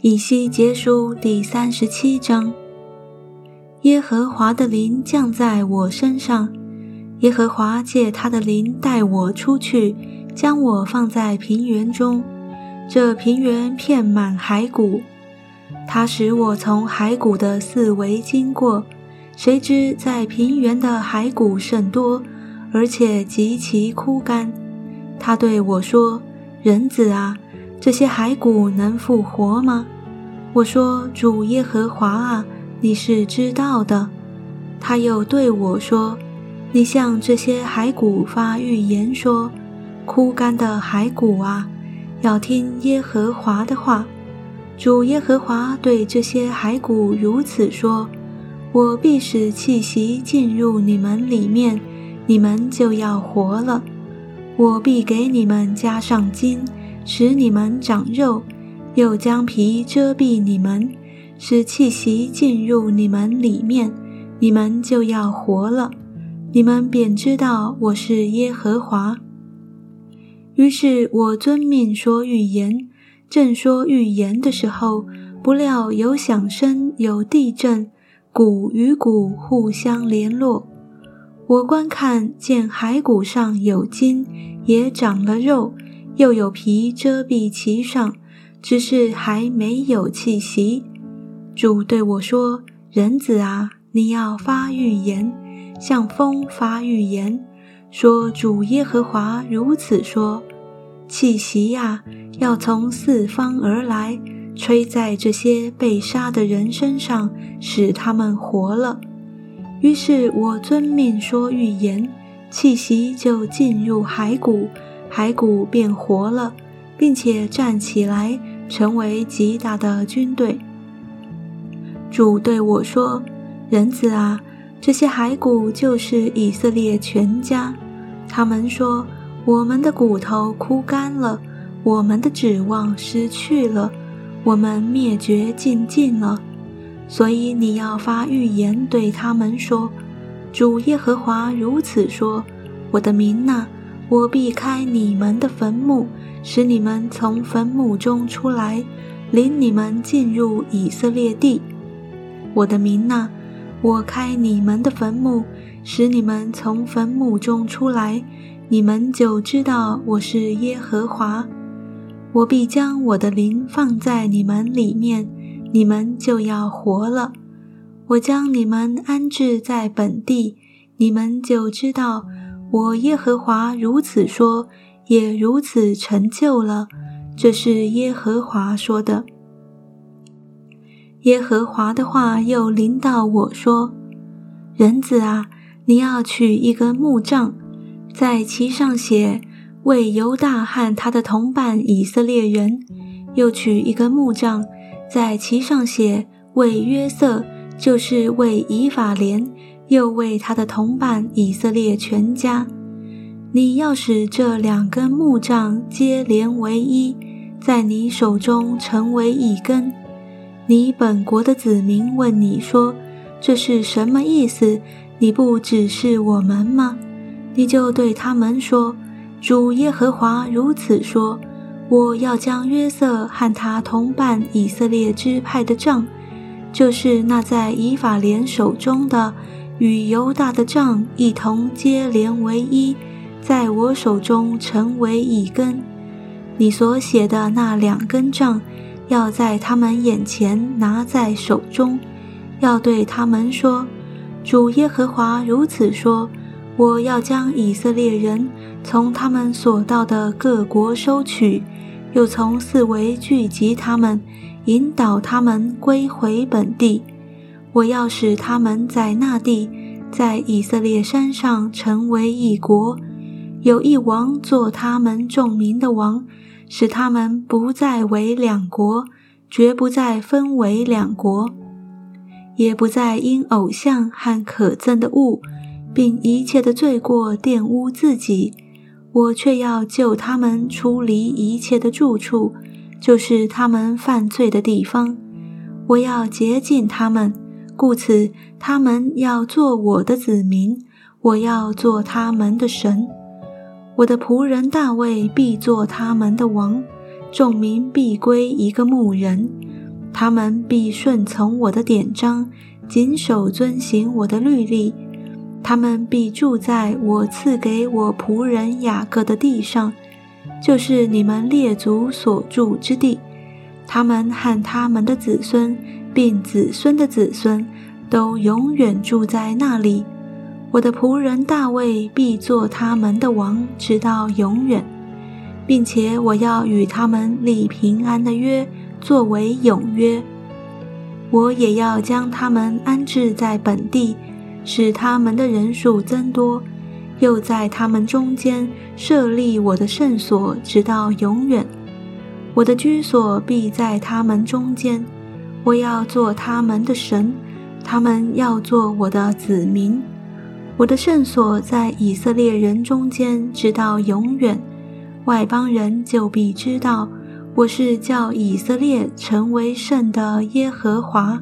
以西结书第三十七章。耶和华的灵降在我身上，耶和华借他的灵带我出去，将我放在平原中。这平原遍满骸骨，他使我从骸骨的四围经过。谁知在平原的骸骨甚多，而且极其枯干。他对我说：“人子啊，这些骸骨能复活吗？”我说：“主耶和华啊，你是知道的。”他又对我说：“你向这些骸骨发预言说：枯干的骸骨啊。”要听耶和华的话，主耶和华对这些骸骨如此说：“我必使气息进入你们里面，你们就要活了；我必给你们加上筋，使你们长肉；又将皮遮蔽你们，使气息进入你们里面，你们就要活了。你们便知道我是耶和华。”于是我遵命说预言，正说预言的时候，不料有响声，有地震，骨与骨互相联络。我观看，见骸骨上有筋，也长了肉，又有皮遮蔽其上，只是还没有气息。主对我说：“人子啊，你要发预言，向风发预言。”说主耶和华如此说：气息呀，要从四方而来，吹在这些被杀的人身上，使他们活了。于是我遵命说预言，气息就进入骸骨，骸骨便活了，并且站起来，成为极大的军队。主对我说：“人子啊，这些骸骨就是以色列全家。”他们说：“我们的骨头枯干了，我们的指望失去了，我们灭绝尽尽了。所以你要发预言对他们说：主耶和华如此说：我的民呐，我避开你们的坟墓，使你们从坟墓中出来，领你们进入以色列地。我的民呐，我开你们的坟墓。”使你们从坟墓中出来，你们就知道我是耶和华。我必将我的灵放在你们里面，你们就要活了。我将你们安置在本地，你们就知道我耶和华如此说，也如此成就了。这是耶和华说的。耶和华的话又临到我说：“人子啊。”你要取一根木杖，在其上写“为犹大和他的同伴以色列人”；又取一根木杖，在其上写“为约瑟”，就是为以法莲，又为他的同伴以色列全家。你要使这两根木杖接连为一，在你手中成为一根。你本国的子民问你说：“这是什么意思？”你不指示我们吗？你就对他们说：“主耶和华如此说：我要将约瑟和他同伴以色列支派的杖，就是那在以法莲手中的，与犹大的杖一同接连为一，在我手中成为一根。你所写的那两根杖，要在他们眼前拿在手中，要对他们说。”主耶和华如此说：“我要将以色列人从他们所到的各国收取，又从四围聚集他们，引导他们归回本地。我要使他们在那地，在以色列山上成为一国，有一王做他们众民的王，使他们不再为两国，绝不再分为两国。”也不再因偶像和可憎的物，并一切的罪过玷污自己，我却要救他们出离一切的住处，就是他们犯罪的地方。我要洁净他们，故此他们要做我的子民，我要做他们的神。我的仆人大卫必做他们的王，众民必归一个牧人，他们必顺从我的典章，谨守遵行我的律例。他们必住在我赐给我仆人雅各的地上，就是你们列祖所住之地。他们和他们的子孙，并子孙的子孙，都永远住在那里。我的仆人大卫必做他们的王，直到永远，并且我要与他们立平安的约，作为永约。我也要将他们安置在本地。使他们的人数增多，又在他们中间设立我的圣所，直到永远。我的居所必在他们中间，我要做他们的神，他们要做我的子民。我的圣所在以色列人中间，直到永远。外邦人就必知道，我是叫以色列成为圣的耶和华。